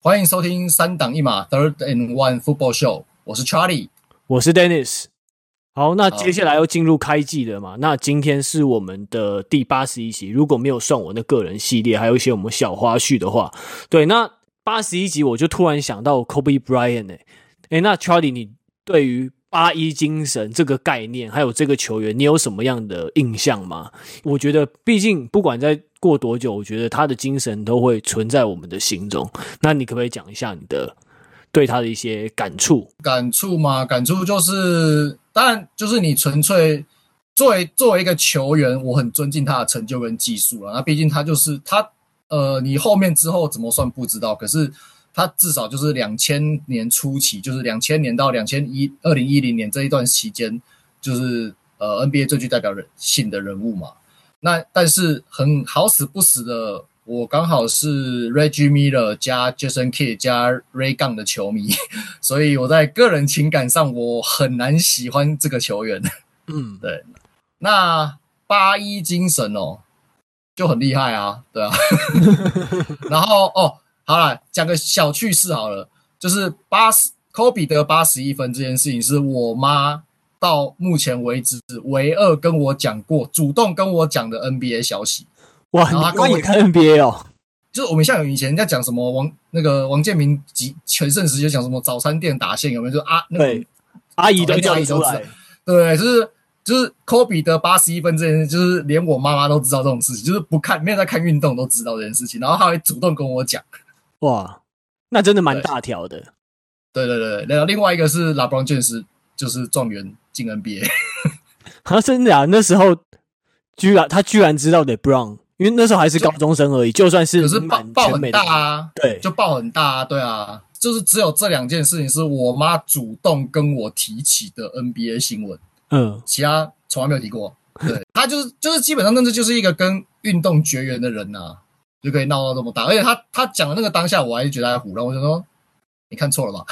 欢迎收听三档一码 Third and One Football Show，我是 Charlie，我是 Dennis。好，那接下来要进入开季了嘛？那今天是我们的第八十一集，如果没有算我那个人系列，还有一些我们小花絮的话，对，那八十一集我就突然想到 Kobe Bryant 哎、欸，诶那 Charlie，你对于八一精神这个概念，还有这个球员，你有什么样的印象吗？我觉得，毕竟不管在过多久，我觉得他的精神都会存在我们的心中。那你可不可以讲一下你的对他的一些感触？感触吗？感触就是，当然就是你纯粹作为作为一个球员，我很尊敬他的成就跟技术了。那毕竟他就是他，呃，你后面之后怎么算不知道，可是他至少就是两千年初期，就是两千年到两千一二零一零年这一段期间，就是呃 NBA 最具代表人性的人物嘛。那但是很好死不死的，我刚好是 Reggie Miller 加 Jason Kidd 加 Ray Gun 的球迷，所以我在个人情感上我很难喜欢这个球员。嗯，对。那八一精神哦，就很厉害啊，对啊。然后哦，好了，讲个小趣事好了，就是八十 Kobe 得八十一分这件事情，是我妈。到目前为止，唯二跟我讲过、主动跟我讲的 NBA 消息，哇！你跟我看 NBA 哦，就是我们像以前人家讲什么王那个王建民及全盛时就讲什么早餐店打线有没有？就啊，那个阿姨都叫你出来，对，就是就是科比得八十一分这件事，就是连我妈妈都知道这种事情，就是不看没有在看运动都知道这件事情，然后他会主动跟我讲，哇，那真的蛮大条的。对对对，然后另外一个是 LeBron James，就是状元。进 NBA，他真的啊！那时候居然他居然知道 LeBron，因为那时候还是高中生而已。就，就算是可是爆爆很大啊，对，就爆很大啊，对啊，就是只有这两件事情是我妈主动跟我提起的 NBA 新闻，嗯，其他从来没有提过。对，他就是就是基本上，那这就是一个跟运动绝缘的人呐、啊，就可以闹到这么大。而且他他讲的那个当下，我还是觉得他胡乱。我就说，你看错了吧？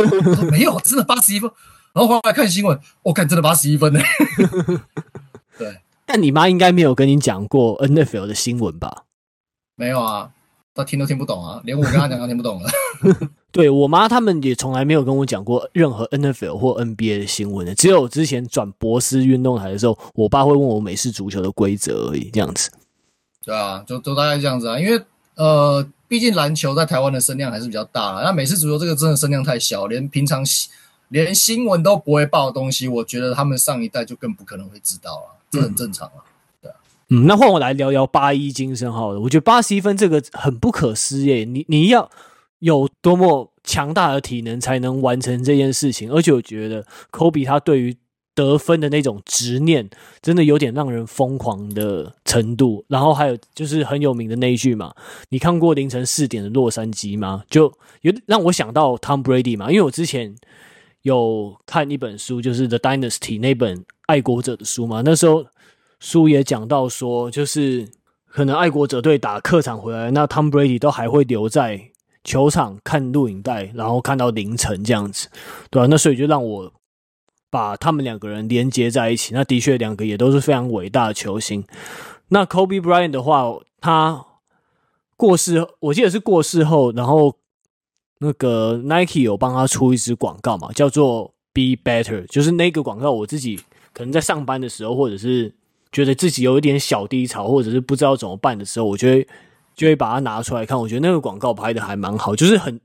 没有，真的八十一分。然后后来看新闻，我、哦、看真的八十一分呢。对，但你妈应该没有跟你讲过 NFL 的新闻吧？没有啊，她听都听不懂啊，连我跟她讲都听不懂了。对，我妈他们也从来没有跟我讲过任何 NFL 或 NBA 的新闻的，只有之前转博斯运动台的时候，我爸会问我美式足球的规则而已，这样子。对啊，就都大概这样子啊，因为呃，毕竟篮球在台湾的声量还是比较大，那美式足球这个真的声量太小，连平常。连新闻都不会报的东西，我觉得他们上一代就更不可能会知道了，这很正常啊。对啊，嗯，那换我来聊聊八一精神好了。我觉得八十一分这个很不可思议，你你要有多么强大的体能才能完成这件事情？而且我觉得科比他对于得分的那种执念，真的有点让人疯狂的程度。然后还有就是很有名的那一句嘛，你看过凌晨四点的洛杉矶吗？就有让我想到 Tom Brady 嘛，因为我之前。有看一本书，就是《The Dynasty》那本爱国者的书嘛？那时候书也讲到说，就是可能爱国者队打客场回来，那 Tom Brady 都还会留在球场看录影带，然后看到凌晨这样子，对吧、啊？那所以就让我把他们两个人连接在一起。那的确，两个也都是非常伟大的球星。那 Kobe Bryant 的话，他过世，我记得是过世后，然后。那个 Nike 有帮他出一支广告嘛，叫做 Be Better，就是那个广告，我自己可能在上班的时候，或者是觉得自己有一点小低潮，或者是不知道怎么办的时候，我就会就会把它拿出来看。我觉得那个广告拍的还蛮好，就是很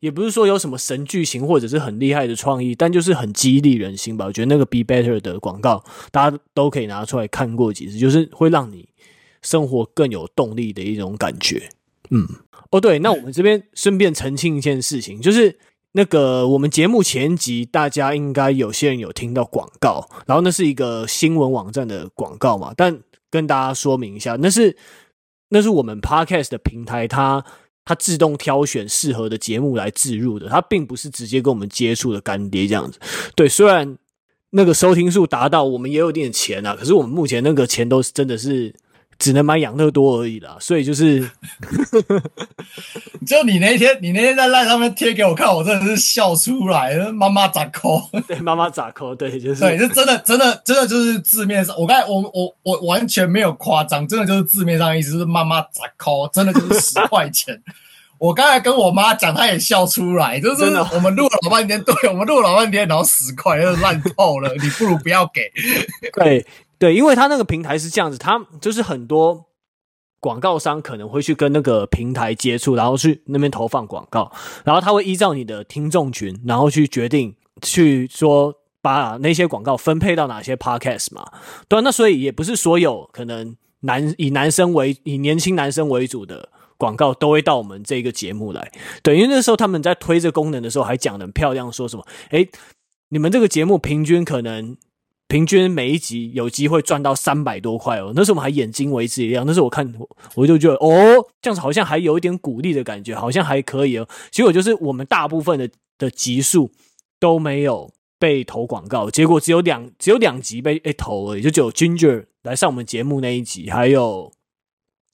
也不是说有什么神剧情或者是很厉害的创意，但就是很激励人心吧。我觉得那个 Be Better 的广告，大家都可以拿出来看过几次，就是会让你生活更有动力的一种感觉。嗯。哦，对，那我们这边顺便澄清一件事情，就是那个我们节目前集，大家应该有些人有听到广告，然后那是一个新闻网站的广告嘛，但跟大家说明一下，那是那是我们 Podcast 的平台，它它自动挑选适合的节目来置入的，它并不是直接跟我们接触的干爹这样子。对，虽然那个收听数达到，我们也有点钱啊，可是我们目前那个钱都是真的是。只能买养乐多而已啦，所以就是，就你那天，你那天在赖上面贴给我看，我真的是笑出来了。妈妈咋抠？对，妈妈咋抠？对，就是，对，就真的，真的，真的就是字面上，我刚才我我我完全没有夸张，真的就是字面上的意思，就是妈妈咋抠？真的就是十块钱。我刚才跟我妈讲，她也笑出来，就是真的。我们录了老半天，对，我们录了老半天，然后十块又烂透了，你不如不要给。对对，因为他那个平台是这样子，他就是很多广告商可能会去跟那个平台接触，然后去那边投放广告，然后他会依照你的听众群，然后去决定去说把那些广告分配到哪些 podcast 嘛。对，那所以也不是所有可能男以男生为以年轻男生为主的。广告都会到我们这个节目来，对，因为那时候他们在推这功能的时候还讲得很漂亮，说什么，诶，你们这个节目平均可能平均每一集有机会赚到三百多块哦，那时候我们还眼睛为之一亮，那时候我看我就觉得哦，这样子好像还有一点鼓励的感觉，好像还可以哦。结果就是我们大部分的的集数都没有被投广告，结果只有两只有两集被诶投而已，就只有 Ginger 来上我们节目那一集，还有。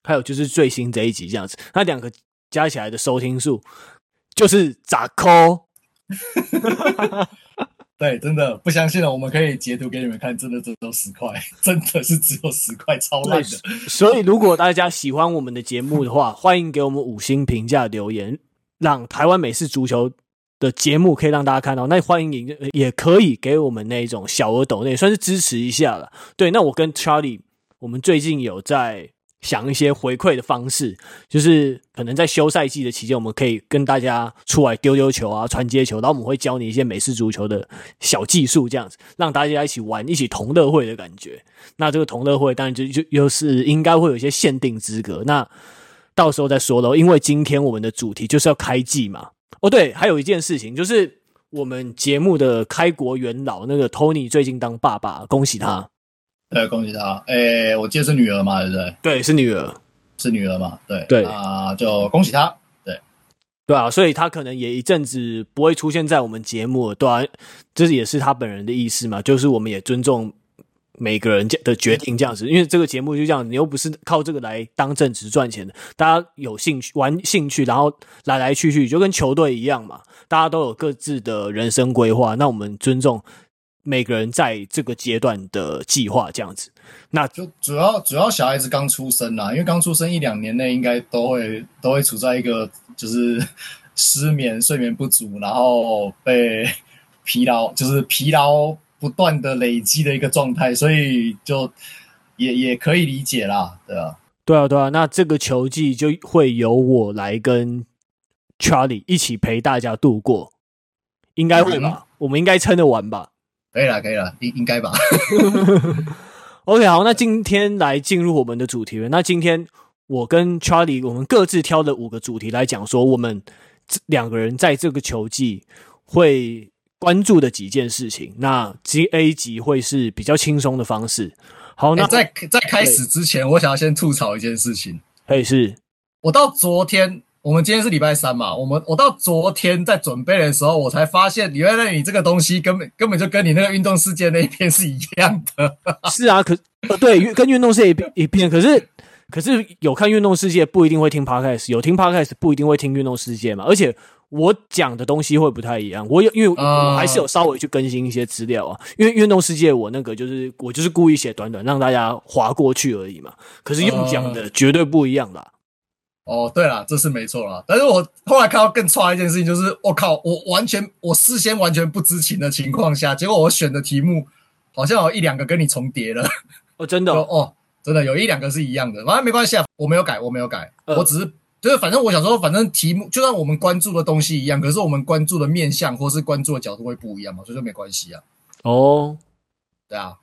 还有就是最新这一集这样子，那两个加起来的收听数就是咋抠？对，真的不相信了，我们可以截图给你们看，真的只有十块，真的是只有十块，超烂的。所以如果大家喜欢我们的节目的话，欢迎给我们五星评价留言，让台湾美式足球的节目可以让大家看到。那欢迎也可以给我们那种小额抖内，算是支持一下了。对，那我跟 Charlie，我们最近有在。想一些回馈的方式，就是可能在休赛季的期间，我们可以跟大家出来丢丢球啊，传接球，然后我们会教你一些美式足球的小技术，这样子让大家一起玩，一起同乐会的感觉。那这个同乐会当然就就又是应该会有一些限定资格，那到时候再说喽。因为今天我们的主题就是要开季嘛。哦，对，还有一件事情就是我们节目的开国元老那个 Tony 最近当爸爸，恭喜他。对，恭喜他！哎、欸，我记得是女儿嘛，对不对？对，是女儿，是女儿嘛？对对啊，就恭喜他。对，对啊，所以他可能也一阵子不会出现在我们节目，对啊，这也是他本人的意思嘛，就是我们也尊重每个人的决定，这样子，因为这个节目就这样，你又不是靠这个来当正职赚钱的，大家有兴趣玩兴趣，然后来来去去，就跟球队一样嘛，大家都有各自的人生规划，那我们尊重。每个人在这个阶段的计划这样子，那就主要主要小孩子刚出生啦，因为刚出生一两年内应该都会都会处在一个就是失眠、睡眠不足，然后被疲劳就是疲劳不断的累积的一个状态，所以就也也可以理解啦，对啊，对啊，对啊，那这个球季就会由我来跟 Charlie 一起陪大家度过，应该会吧？嗯、我们应该撑得完吧？可以了，可以了，应应该吧。OK，好，那今天来进入我们的主题了。那今天我跟 Charlie，我们各自挑了五个主题来讲，说我们两个人在这个球季会关注的几件事情。那 G A 级会是比较轻松的方式。好，那、欸、在在开始之前，我想要先吐槽一件事情。可以是我到昨天。我们今天是礼拜三嘛，我们我到昨天在准备的时候，我才发现原来你这个东西根本根本就跟你那个运动世界那一篇是一样的。是啊，可呃对，跟运动世界一篇，可是可是有看运动世界不一定会听 podcast，有听 podcast 不一定会听运动世界嘛。而且我讲的东西会不太一样，我有因为我还是有稍微去更新一些资料啊。因为运动世界我那个就是我就是故意写短短让大家划过去而已嘛。可是用讲的绝对不一样啦。哦，对了，这是没错啦。但是我后来看到更差一件事情，就是我靠，我完全我事先完全不知情的情况下，结果我选的题目好像有一两个跟你重叠了。哦，真的哦，哦，真的有一两个是一样的。反正没关系啊，我没有改，我没有改，呃、我只是就是反正我想说，反正题目就算我们关注的东西一样，可是我们关注的面向或是关注的角度会不一样嘛，所以就没关系啊。哦，对啊。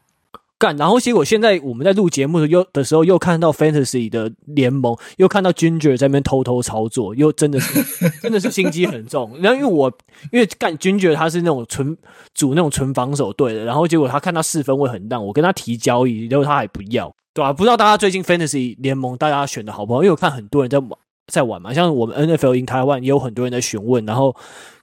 干，然后结果现在我们在录节目的又的时候，又看到 Fantasy 的联盟，又看到 Ginger 在那边偷偷操作，又真的是 真的是心机很重。然后因为我因为干 Ginger 他是那种纯组那种纯防守队的，然后结果他看到四分位很烂，我跟他提交易，然后他还不要，对吧、啊？不知道大家最近 Fantasy 联盟大家选的好不好？因为我看很多人在玩在玩嘛，像我们 NFL in 台湾也有很多人在询问，然后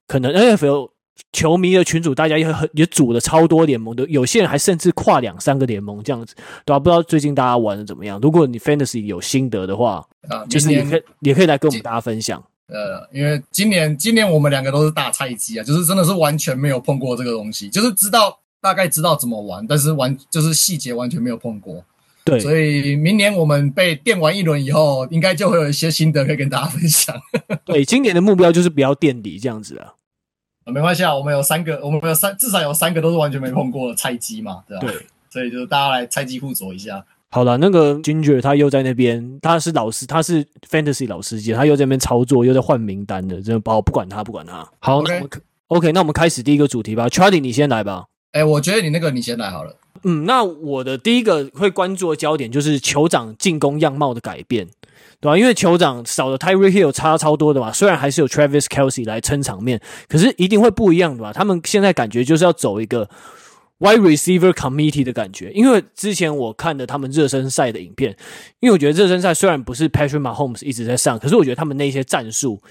可能 NFL。球迷的群组，大家也很也组了超多联盟的，有些人还甚至跨两三个联盟这样子，对吧、啊？不知道最近大家玩的怎么样？如果你 Fantasy 有心得的话，啊，就是也可以也可以来跟我们大家分享。呃，因为今年今年我们两个都是大菜鸡啊，就是真的是完全没有碰过这个东西，就是知道大概知道怎么玩，但是完就是细节完全没有碰过。对，所以明年我们被电完一轮以后，应该就会有一些心得可以跟大家分享。对，今年的目标就是不要垫底这样子啊。没关系啊，我们有三个，我们有三，至少有三个都是完全没碰过的菜鸡嘛，对吧？对，所以就是大家来菜鸡互啄一下。好了，那个 Ginger 他又在那边，他是老师，他是 Fantasy 老师级，他又在那边操作，又在换名单的，真的不管他，不管他。好，那我们 OK，那我们开始第一个主题吧。Charlie，你先来吧。哎，我觉得你那个你先来好了。嗯，那我的第一个会关注的焦点就是酋长进攻样貌的改变。对吧？因为酋长少了 Tyree Hill 差超多的嘛，虽然还是有 Travis Kelsey 来撑场面，可是一定会不一样的吧？他们现在感觉就是要走一个 Wide Receiver Committee 的感觉。因为之前我看的他们热身赛的影片，因为我觉得热身赛虽然不是 Patrick Mahomes 一直在上，可是我觉得他们那些战术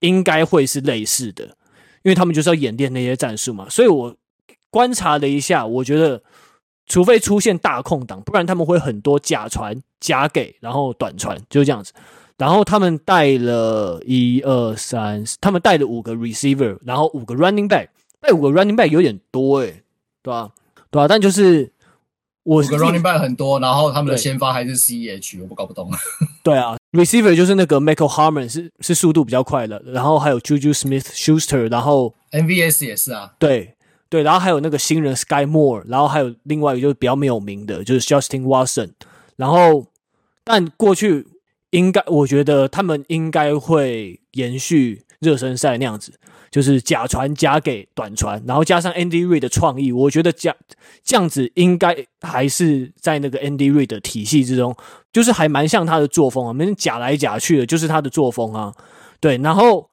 应该会是类似的，因为他们就是要演练那些战术嘛。所以我观察了一下，我觉得。除非出现大空档，不然他们会很多假传假给，然后短传就是这样子。然后他们带了一二三，他们带了五个 receiver，然后五个 running back，带五个 running back 有点多诶、欸，对吧？对吧？但就是我五个 running back 很多，然后他们的先发还是 CEH，我不搞不懂。对啊，receiver 就是那个 Michael Hardman 是是速度比较快的，然后还有 Juju Smith-Schuster，然后 MVS 也是啊，对。对，然后还有那个新人 Sky Moore，然后还有另外一个就是比较没有名的，就是 Justin Watson。然后，但过去应该，我觉得他们应该会延续热身赛那样子，就是假传假给短传，然后加上 Andy Reid 的创意，我觉得这这样子应该还是在那个 Andy Reid 的体系之中，就是还蛮像他的作风啊，没人假来假去的，就是他的作风啊。对，然后。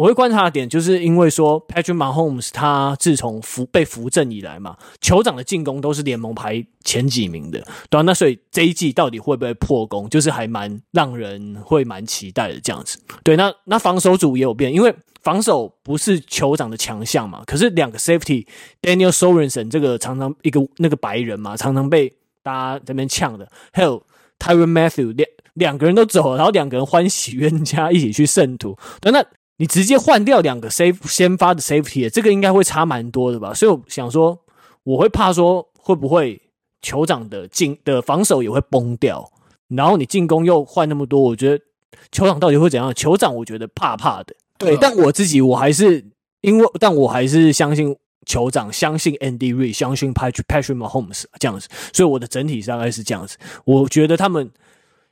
我会观察的点，就是因为说 Patrick Mahomes 他自从扶被扶正以来嘛，酋长的进攻都是联盟排前几名的，对啊，那所以这一季到底会不会破功，就是还蛮让人会蛮期待的这样子。对，那那防守组也有变，因为防守不是酋长的强项嘛，可是两个 Safety Daniel Sorensen 这个常常一个那个白人嘛，常常被大家这边呛的，还有 Tyrann Mathieu 两两个人都走了，然后两个人欢喜冤家一起去圣徒，对，那。你直接换掉两个 safe 先发的 safety，这个应该会差蛮多的吧？所以我想说，我会怕说会不会酋长的进的防守也会崩掉，然后你进攻又换那么多，我觉得酋长到底会怎样？酋长我觉得怕怕的。对，但我自己我还是因为，但我还是相信酋长，相信 Andy Reid，相信 Patrick Patrick Mahomes 这样子，所以我的整体大概是这样子。我觉得他们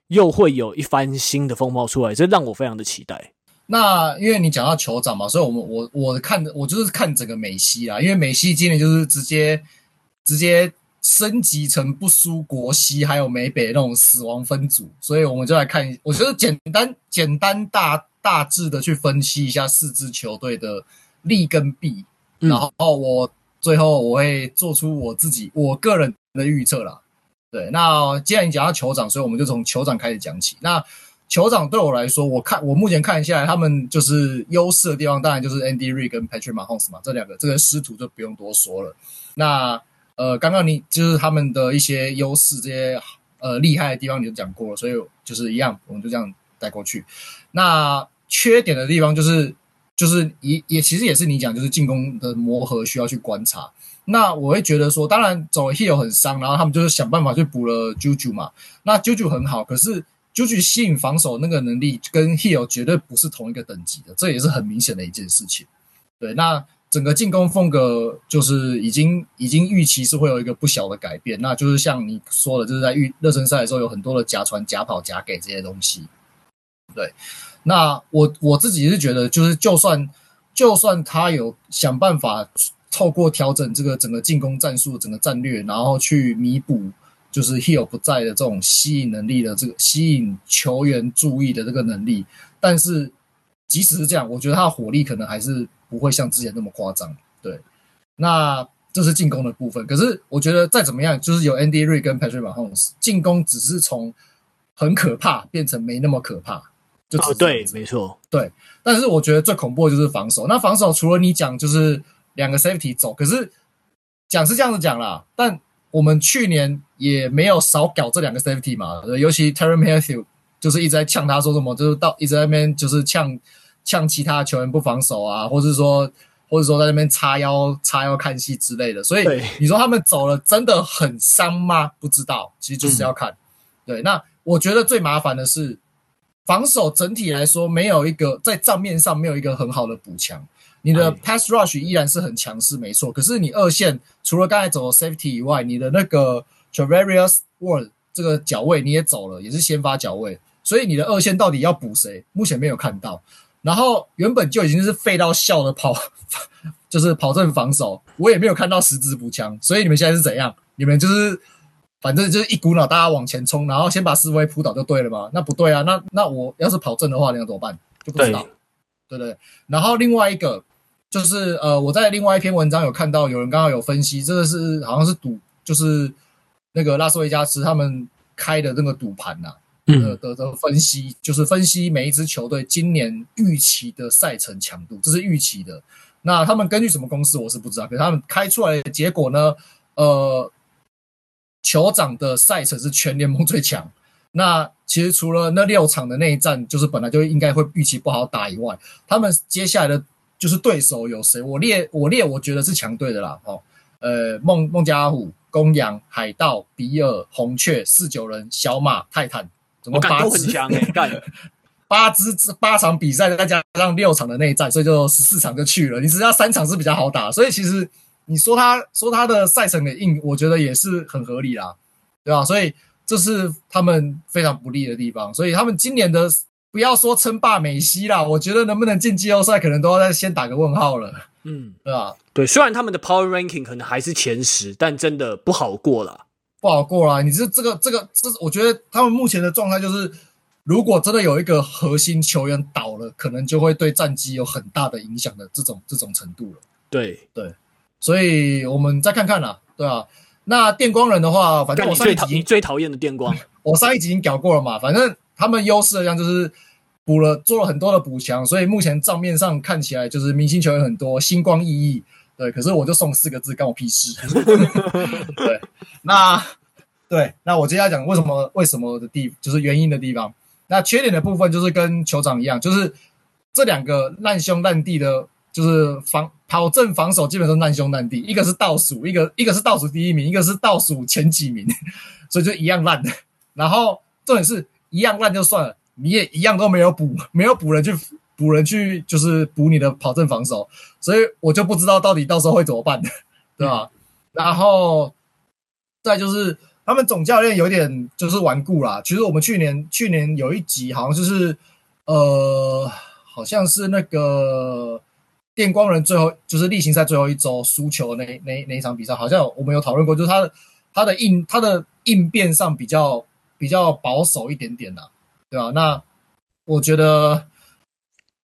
又会有一番新的风貌出来，这让我非常的期待。那因为你讲到酋长嘛，所以我们我我看的我就是看整个美西啦，因为美西今年就是直接直接升级成不输国西还有美北那种死亡分组，所以我们就来看，我觉得简单简单大大致的去分析一下四支球队的利跟弊，嗯、然后我最后我会做出我自己我个人的预测啦。对，那既然你讲到酋长，所以我们就从酋长开始讲起。那酋长对我来说，我看我目前看下来，他们就是优势的地方，当然就是 Andy Reid 跟 Patrick Mahomes 嘛，这两个这个师徒就不用多说了。那呃，刚刚你就是他们的一些优势，这些呃厉害的地方你就讲过了，所以就是一样，我们就这样带过去。那缺点的地方就是就是也也其实也是你讲，就是进攻的磨合需要去观察。那我会觉得说，当然走了 Hill 很伤，然后他们就是想办法去补了 Juju 嘛。那 Juju 很好，可是。就去吸引防守那个能力跟 Hill 绝对不是同一个等级的，这也是很明显的一件事情。对，那整个进攻风格就是已经已经预期是会有一个不小的改变，那就是像你说的，就是在预热身赛的时候有很多的假传、假跑、假给这些东西。对，那我我自己是觉得，就是就算就算他有想办法透过调整这个整个进攻战术、整个战略，然后去弥补。就是 Hill 不在的这种吸引能力的这个吸引球员注意的这个能力，但是即使是这样，我觉得他的火力可能还是不会像之前那么夸张。对，那这是进攻的部分。可是我觉得再怎么样，就是有 Andy Reid 跟 Patrick Mahomes，进攻只是从很可怕变成没那么可怕。就哦，对，没错，对。但是我觉得最恐怖的就是防守。那防守除了你讲就是两个 Safety 走，可是讲是这样子讲啦，但。我们去年也没有少搞这两个 safety 嘛，尤其 Terry Matthew 就是一直在呛他说什么，就是到一直在那边就是呛呛其他球员不防守啊，或是说或者说在那边叉腰叉腰看戏之类的。所以你说他们走了真的很伤吗？不知道，其实就是要看。嗯、对，那我觉得最麻烦的是防守整体来说没有一个在账面上没有一个很好的补强。你的 pass rush 依然是很强势，没错。可是你二线除了刚才走的 safety 以外，你的那个 Charvarius Ward 这个脚位你也走了，也是先发脚位。所以你的二线到底要补谁？目前没有看到。然后原本就已经是废到笑的跑，就是跑阵防守，我也没有看到实质补强。所以你们现在是怎样？你们就是反正就是一股脑大家往前冲，然后先把思维扑倒就对了吗？那不对啊！那那我要是跑阵的话，你要怎么办？就不知道。对对，然后另外一个就是呃，我在另外一篇文章有看到有人刚刚有分析，这个是好像是赌，就是那个拉斯维加斯他们开的那个赌盘呐、啊，的的的分析，就是分析每一支球队今年预期的赛程强度，这是预期的。那他们根据什么公式我是不知道，可是他们开出来的结果呢，呃，酋长的赛程是全联盟最强。那其实除了那六场的内战，就是本来就应该会预期不好打以外，他们接下来的就是对手有谁？我列我列，我觉得是强队的啦。哦，呃，孟孟加拉虎、公羊、海盗、比尔、红雀、四九人、小马、泰坦，总共八支，八支八场比赛再加上六场的内战，所以就十四场就去了。你只要三场是比较好打，所以其实你说他说他的赛程的硬，我觉得也是很合理啦，对吧？所以。这是他们非常不利的地方，所以他们今年的不要说称霸美西啦，我觉得能不能进季后赛，可能都要再先打个问号了，嗯，对吧？对，虽然他们的 Power Ranking 可能还是前十，但真的不好过了，不好过了。你这这个这个，这我觉得他们目前的状态就是，如果真的有一个核心球员倒了，可能就会对战绩有很大的影响的这种这种程度了。对对，所以我们再看看啦，对啊。那电光人的话，反正我上一集你最讨厌的电光，我上一集已经搞过了嘛。反正他们优势的样就是补了做了很多的补强，所以目前账面上看起来就是明星球员很多，星光熠熠。对，可是我就送四个字，关我屁事。对，那对，那我接下来讲为什么为什么的地，就是原因的地方。那缺点的部分就是跟酋长一样，就是这两个烂兄烂弟的。就是防跑阵防守基本上烂兄烂弟，一个是倒数，一个 一个是倒数第一名，一个是倒数前几名，所以就一样烂的。然后重点是一样烂就算了，你也一样都没有补，没有补人去补人去，就是补你的跑阵防守，所以我就不知道到底到时候会怎么办，对吧？然后再就是他们总教练有点就是顽固啦。其实我们去年去年有一集好像就是呃，好像是那个。电光人最后就是例行赛最后一周输球那那那一场比赛，好像我们有讨论过，就是他的他的应他的应变上比较比较保守一点点呐，对吧？那我觉得，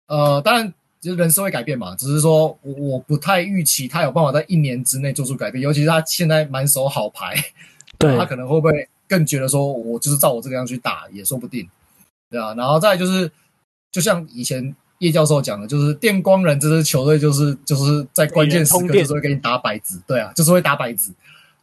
呃，当然就是人是会改变嘛，只是说我我不太预期他有办法在一年之内做出改变，尤其是他现在满手好牌，对，他可能会不会更觉得说我就是照我这个样去打也说不定，对啊，然后再就是就像以前。叶教授讲的，就是电光人这支球队，就是就是在关键时刻就是会给你打摆子，对啊，就是会打摆子。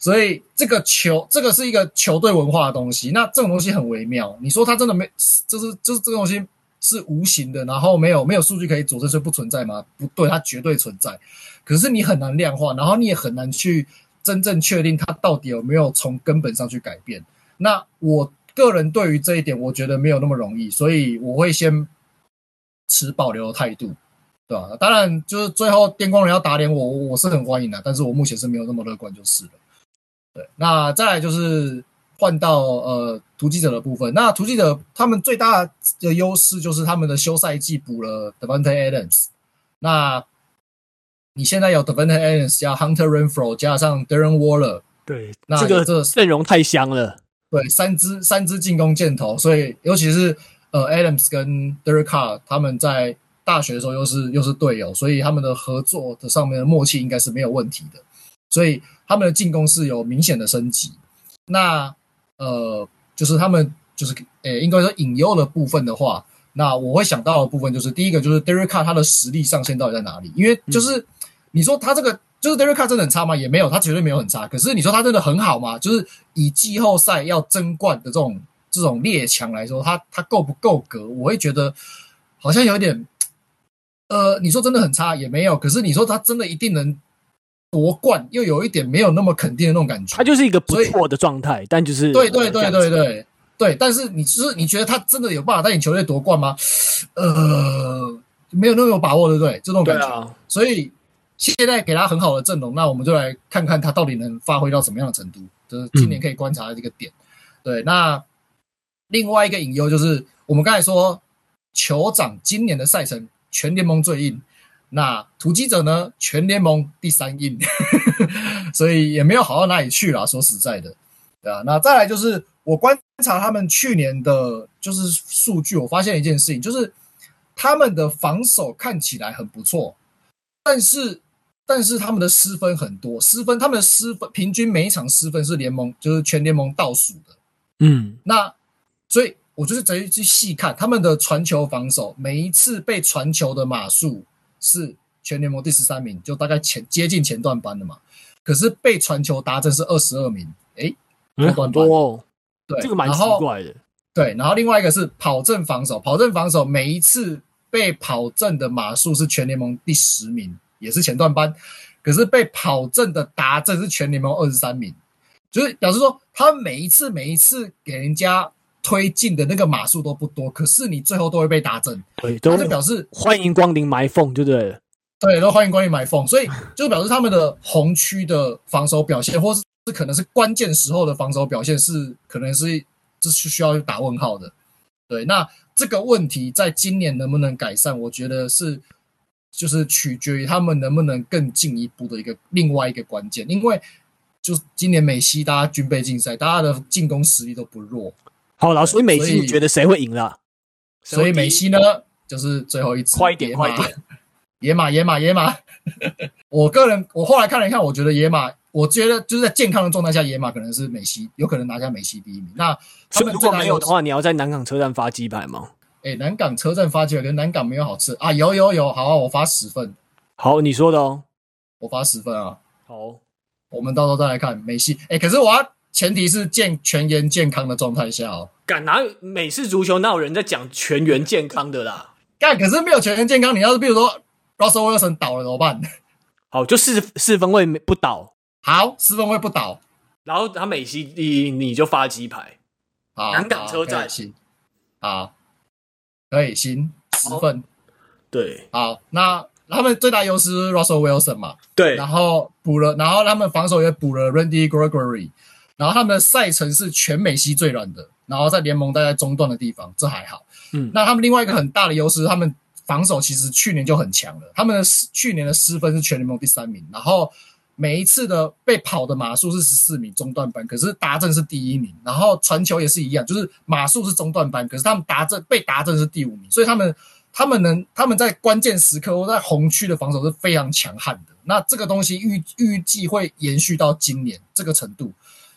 所以这个球，这个是一个球队文化的东西。那这种东西很微妙。你说它真的没，就是就是这个东西是无形的，然后没有没有数据可以佐证，所以不存在吗？不对，它绝对存在。可是你很难量化，然后你也很难去真正确定它到底有没有从根本上去改变。那我个人对于这一点，我觉得没有那么容易，所以我会先。持保留的态度，对吧？当然，就是最后电光人要打脸我，我是很欢迎的，但是我目前是没有那么乐观，就是了。对，那再来就是换到呃突击者的部分。那突击者他们最大的优势就是他们的休赛季补了 Devante Adams。那你现在有 Devante Adams 加 Hunter Renfrow 加上 Darren Waller，对，那这个这阵容太香了。对，三支三支进攻箭头，所以尤其是。呃，Adams 跟 Derek Carr 他们在大学的时候又是又是队友，所以他们的合作的上面的默契应该是没有问题的。所以他们的进攻是有明显的升级。那呃，就是他们就是诶，应该说引诱的部分的话，那我会想到的部分就是第一个就是 Derek Carr 他的实力上限到底在哪里？因为就是你说他这个就是 Derek Carr 真的很差吗？也没有，他绝对没有很差。可是你说他真的很好吗？就是以季后赛要争冠的这种。这种列强来说，他他够不够格？我会觉得好像有点呃，你说真的很差也没有，可是你说他真的一定能夺冠，又有一点没有那么肯定的那种感觉。他就是一个不错的状态，但就是对对对对对对，但是你就是你觉得他真的有办法带领球队夺冠吗？呃，没有那么有把握，对不对？这种感觉，啊、所以现在给他很好的阵容，那我们就来看看他到底能发挥到什么样的程度，就是今年可以观察的这个点。嗯、对，那另外一个隐忧就是我们刚才说，酋长今年的赛程全联盟最硬，那突击者呢，全联盟第三硬，所以也没有好到哪里去啦。说实在的，对啊，那再来就是我观察他们去年的，就是数据，我发现一件事情，就是他们的防守看起来很不错，但是但是他们的失分很多，失分他们的失分平均每一场失分是联盟就是全联盟倒数的，嗯，那所以。我就是直接去细看他们的传球防守，每一次被传球的码数是全联盟第十三名，就大概前接近前段班的嘛。可是被传球达阵是二十二名，诶，很、嗯、多哦。对，这个蛮奇怪的。对，然后另外一个是跑阵防守，跑阵防守每一次被跑阵的码数是全联盟第十名，也是前段班。可是被跑阵的达阵是全联盟二十三名，就是表示说他每一次每一次给人家。推进的那个码数都不多，可是你最后都会被打正，对，都就表示欢迎光临埋缝，对不对？对，都欢迎光临埋缝，所以就表示他们的红区的防守表现，或是可能是关键时候的防守表现是可能是这是需要打问号的。对，那这个问题在今年能不能改善？我觉得是就是取决于他们能不能更进一步的一个另外一个关键，因为就今年美西大家军备竞赛，大家的进攻实力都不弱。好，了所以美西你觉得谁会赢了？所以美西呢，就是最后一次，快一点，快一点，野马，野马，野马。我个人，我后来看了一看，我觉得野马，我觉得就是在健康的状态下，野马可能是美西，有可能拿下美西第一名。那他们如果没有的话，你要在南港车站发鸡排吗？哎，南港车站发鸡排，跟南港没有好吃啊！有有有，好啊，我发十份。好，你说的哦，我发十份啊。好，我们到时候再来看美西。哎，可是我要。前提是健全员健康的状态下哦。敢拿美式足球哪有人在讲全员健康的啦？干，可是没有全员健康，你要是比如说 Russell Wilson 倒了怎么办？好，就四四分位不倒。好，四分位不倒。然后他美西第一，你就发鸡排。好，南港车站行。好，可以行十分。对，好，那他们最大优势是 Russell Wilson 嘛？对，然后补了，然后他们防守也补了 Randy Gregory。然后他们的赛程是全美西最软的，然后在联盟大概中段的地方，这还好。嗯，那他们另外一个很大的优势，他们防守其实去年就很强了。他们的去年的失分是全联盟第三名，然后每一次的被跑的码数是十四名中段班，可是达阵是第一名，然后传球也是一样，就是码数是中段班，可是他们达阵被达阵是第五名，所以他们他们能他们在关键时刻或在红区的防守是非常强悍的。那这个东西预预计会延续到今年这个程度。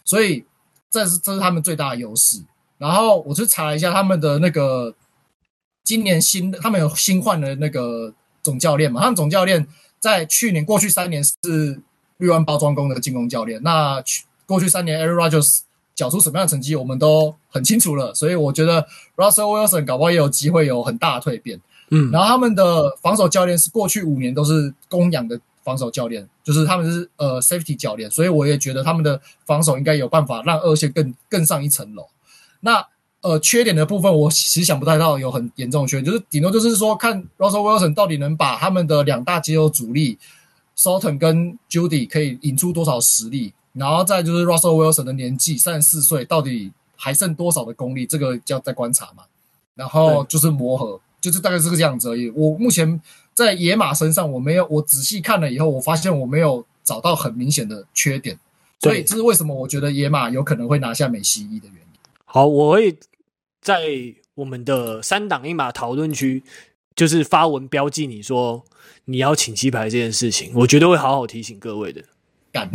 所以这是这是他们最大的优势。然后我去查了一下他们的那个今年新，他们有新换的那个总教练嘛？他们总教练在去年过去三年是绿湾包装工的进攻教练。那去过去三年，Aaron Rodgers 缴出什么样的成绩，我们都很清楚了。所以我觉得 Russell Wilson 搞不好也有机会有很大的蜕变。嗯，然后他们的防守教练是过去五年都是公羊的。防守教练就是他们是呃 safety 教练，所以我也觉得他们的防守应该有办法让二线更更上一层楼。那呃缺点的部分，我其实想不太到有很严重的缺点，就是顶多就是说看 Russell Wilson 到底能把他们的两大肌肉主力 Sutton 跟 Jeudy 可以引出多少实力，然后再就是 Russell Wilson 的年纪三十四岁，到底还剩多少的功力，这个就要再观察嘛。然后就是磨合，就是大概是个这个样子而已。我目前。在野马身上，我没有，我仔细看了以后，我发现我没有找到很明显的缺点，所以这是为什么我觉得野马有可能会拿下美西一的原因。好，我会在我们的三档一码讨论区，就是发文标记你说你要请鸡排这件事情，我绝对会好好提醒各位的。干，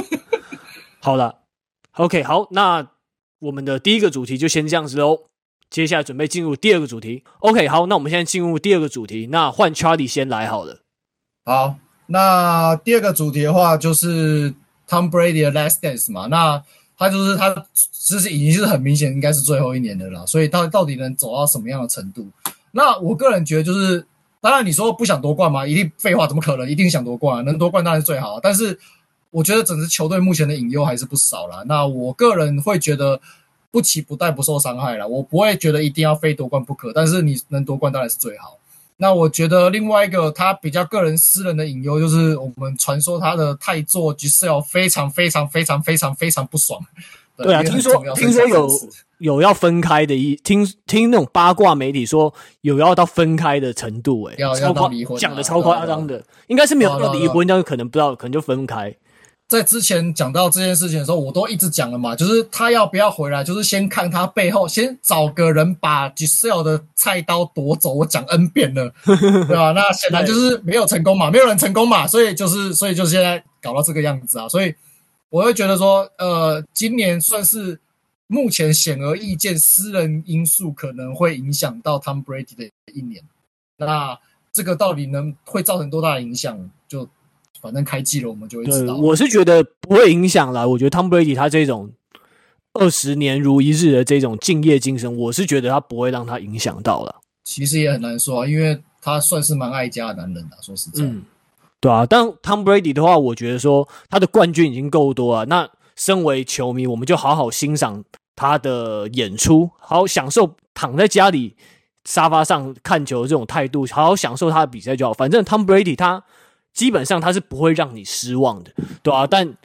好了，OK，好，那我们的第一个主题就先这样子喽。接下来准备进入第二个主题。OK，好，那我们现在进入第二个主题。那换 Charlie 先来好了。好，那第二个主题的话就是 Tom Brady 的 Last Dance 嘛。那他就是他其实已经是很明显应该是最后一年的了，所以他到底能走到什么样的程度？那我个人觉得就是当然你说不想夺冠吗？一定废话，怎么可能？一定想夺冠，能夺冠当然是最好。但是我觉得整支球队目前的隐忧还是不少啦。那我个人会觉得不期不带，不受伤害了。我不会觉得一定要非夺冠不可。但是你能夺冠当然是最好。那我觉得另外一个他比较个人私人的隐忧，就是我们传说他的太座 Gisele 非常非常非常非常非常不爽。对，对啊，听说听说有有要分开的一听听那种八卦媒体说有要到分开的程度，欸，诶，要要到离婚，讲的超夸张的，应该是没有要离婚，但是可能不知道，可能就分开。在之前讲到这件事情的时候，我都一直讲了嘛，就是他要不要回来，就是先看他背后，先找个人把 Giselle 的菜刀夺走。我讲 N 遍了，对吧？那显然就是没有成功嘛，没有人成功嘛，所以就是，所以就是现在搞到这个样子啊。所以我会觉得说，呃，今年算是目前显而易见，私人因素可能会影响到 Tom Brady 的一年。那这个到底能会造成多大的影响？就。反正开季了，我们就会知道。我是觉得不会影响啦。我觉得 Tom Brady 他这种二十年如一日的这种敬业精神，我是觉得他不会让他影响到了。其实也很难说啊，因为他算是蛮爱家的男人啊。说实在，嗯，对啊。但 Tom Brady 的话，我觉得说他的冠军已经够多了。那身为球迷，我们就好好欣赏他的演出，好好享受躺在家里沙发上看球的这种态度，好好享受他的比赛就好。反正 Tom Brady 他。基本上他是不会让你失望的，对啊，但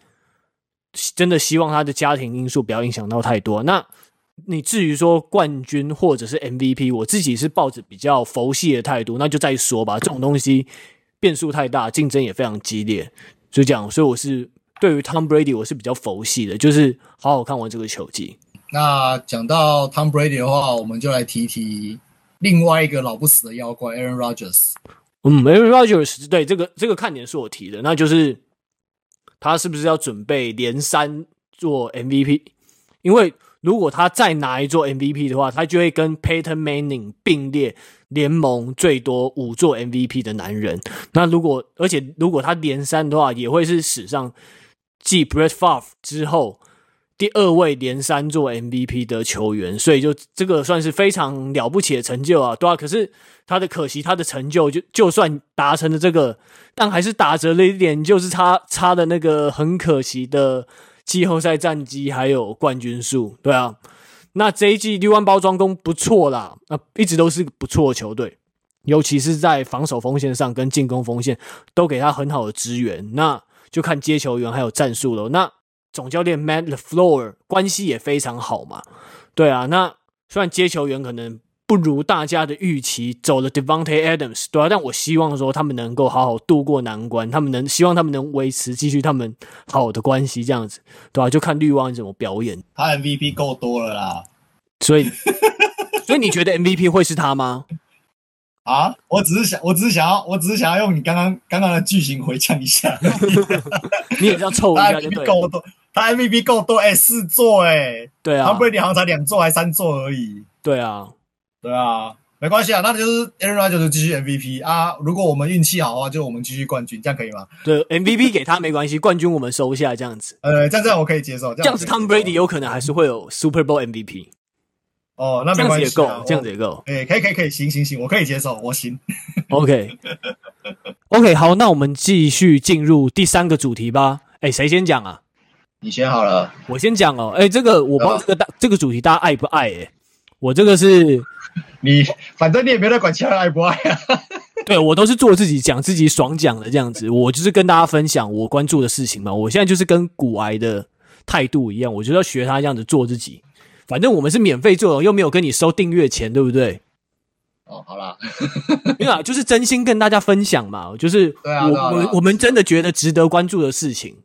真的希望他的家庭因素不要影响到太多。那你至于说冠军或者是 MVP，我自己是抱着比较佛系的态度，那就再说吧。这种东西变数太大，竞争也非常激烈，就这样。所以我是对于 Tom Brady 我是比较佛系的，就是好好看完这个球季。那讲到 Tom Brady 的话，我们就来提提另外一个老不死的妖怪 Aaron Rodgers。嗯，Aaron Rodgers 对这个这个看点是我提的，那就是他是不是要准备连三做 MVP？因为如果他再拿一座 MVP 的话，他就会跟 Peyton Manning 并列联盟最多五座 MVP 的男人。那如果而且如果他连三的话，也会是史上继 Brett Favre 之后。第二位连三座 MVP 的球员，所以就这个算是非常了不起的成就啊，对啊。可是他的可惜，他的成就就就算达成了这个，但还是打折了一点，就是差差的那个很可惜的季后赛战绩还有冠军数，对啊。那这一季绿湾包装工不错啦，啊，一直都是不错的球队，尤其是在防守锋线上跟进攻锋线都给他很好的支援，那就看接球员还有战术了。那总教练 Mad the Floor 关系也非常好嘛，对啊，那虽然接球员可能不如大家的预期，走了 Devonte Adams，对啊，但我希望说他们能够好好度过难关，他们能希望他们能维持继续他们好的关系这样子，对啊，就看绿湾怎么表演。他 MVP 够多了啦，所以 所以你觉得 MVP 会是他吗？啊，我只是想，我只是想要，我只是想要用你刚刚刚刚的剧情回呛一下，你也这样凑一下就对了。他 MVP 够多，哎、欸，四座，哎，对啊，他不一定好像才两座还三座而已。对啊，对啊，没关系啊，那就是 Aaron Rodgers 继续 MVP 啊。如果我们运气好的话，就我们继续冠军，这样可以吗？对，MVP 给他没关系，冠军我们收下，这样子。呃，这样这样我可以接受。这样子，Tom Brady 有可能还是会有 Super Bowl MVP。哦，那没关系，这样子也够，这样子也够。哎，可以可以可以，行行行，我可以接受，我行。OK，OK，好，那我们继续进入第三个主题吧。哎，谁先讲啊？你先好了，我先讲哦。哎、欸，这个我不知道这个大这个主题大家爱不爱？哎，我这个是你，反正你也没在管其他人爱不爱啊。对，我都是做自己讲自己爽讲的这样子，我就是跟大家分享我关注的事情嘛。我现在就是跟古癌的态度一样，我就要学他这样子做自己。反正我们是免费做，又没有跟你收订阅钱，对不对？哦，好啦，没有啊，就是真心跟大家分享嘛。就是我、啊啊啊、我我们真的觉得值得关注的事情，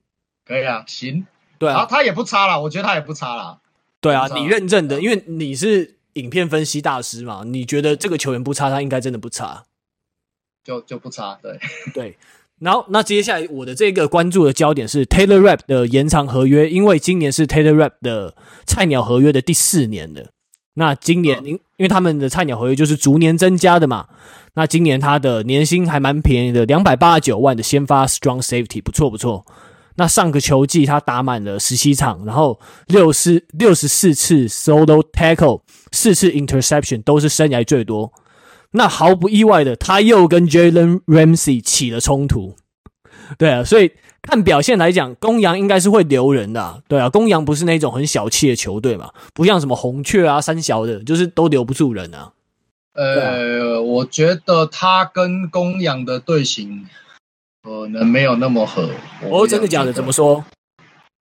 可以啊，行。对啊，他也不差啦，我觉得他也不差啦。对啊，你认证的，因为你是影片分析大师嘛，你觉得这个球员不差，他应该真的不差，就就不差。对 对，然后那接下来我的这个关注的焦点是 Taylor Rapp 的延长合约，因为今年是 Taylor Rapp 的菜鸟合约的第四年了。那今年因、嗯、因为他们的菜鸟合约就是逐年增加的嘛，那今年他的年薪还蛮便宜的，两百八十九万的先发 Strong Safety，不错不错。那上个球季他打满了十七场，然后六十六十四次 solo tackle，四次 interception 都是生涯最多。那毫不意外的，他又跟 Jalen Ramsey 起了冲突。对啊，所以看表现来讲，公羊应该是会留人的啊。对啊，公羊不是那种很小气的球队嘛，不像什么红雀啊、三小的，就是都留不住人啊。呃，啊、我觉得他跟公羊的队形可能没有那么合。哦，真的假的？怎么说？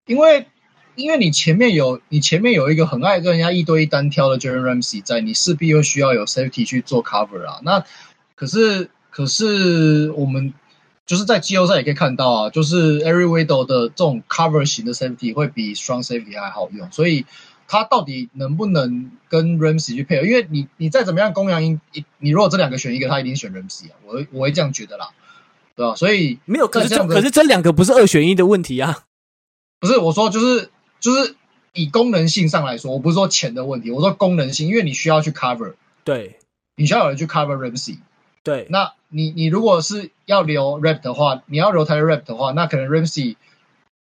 因为因为你前面有你前面有一个很爱跟人家一对一单挑的 Jalen Ramsey 在，你势必又需要有 safety 去做 cover 啊。那可是可是我们。就是在季后赛也可以看到啊，就是 Eric Weddle 的这种 cover 型的 safety 会比 strong safety 还好用，所以他到底能不能跟 Ramsey 去配合？因为你你再怎么样，公羊一你如果这两个选一个，他一定选 Ramsey 啊，我会我会这样觉得啦，对吧？所以没有，可是这可是这两个不是二选一的问题啊，不是我说就是就是以功能性上来说，我不是说钱的问题，我说功能性，因为你需要去 cover，对，你需要有人去 cover Ramsey。对，那你你如果是要留 rep 的话，你要留台 rep 的话，那可能 Ramsey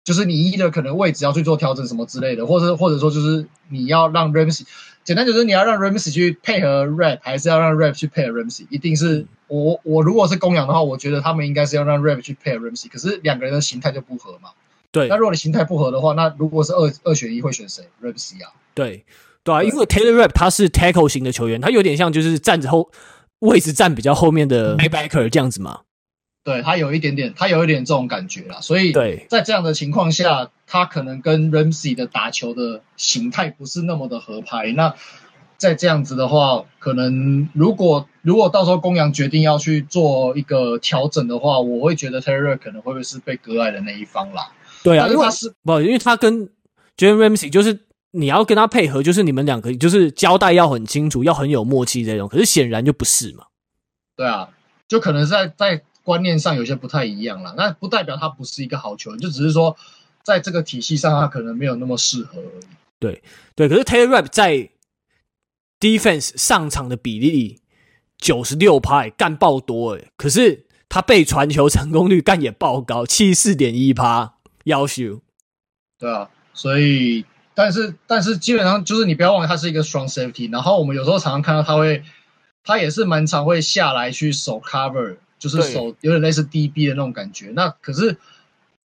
就是你一的可能位置要去做调整什么之类的，或者或者说就是你要让 Ramsey 简单就是你要让 Ramsey 去配合 Rap，还是要让 Rap 去配合 Ramsey？一定是我我如果是公羊的话，我觉得他们应该是要让 Rap 去配合 Ramsey，可是两个人的形态就不合嘛。对，那如果你形态不合的话，那如果是二二选一会选谁？Ramsey 啊？对对啊，因为 Taylor Rapp 他是 tackle 型的球员，他有点像就是站着后。位置站比较后面的 linebacker 这样子嘛？对，他有一点点，他有一点这种感觉啦。所以在这样的情况下，他可能跟 Ramsey 的打球的形态不是那么的合拍。那在这样子的话，可能如果如果到时候公羊决定要去做一个调整的话，我会觉得 Taylor 可能会不会是被割爱的那一方啦？对啊，因为他是不，因为他跟 Jalen Ramsey 就是。你要跟他配合，就是你们两个就是交代要很清楚，要很有默契这种。可是显然就不是嘛。对啊，就可能在在观念上有些不太一样啦。那不代表他不是一个好球员，就只是说在这个体系上他可能没有那么适合而已。对对，可是 Taylor Rapp 在 defense 上场的比例九十六趴，干爆多诶。可是他被传球成功率干也爆高，七十四点一趴，要求。对啊，所以。但是，但是基本上就是你不要忘了，他是一个 strong safety。然后我们有时候常常看到他会，他也是蛮常会下来去守 cover，就是手有点类似 DB 的那种感觉。那可是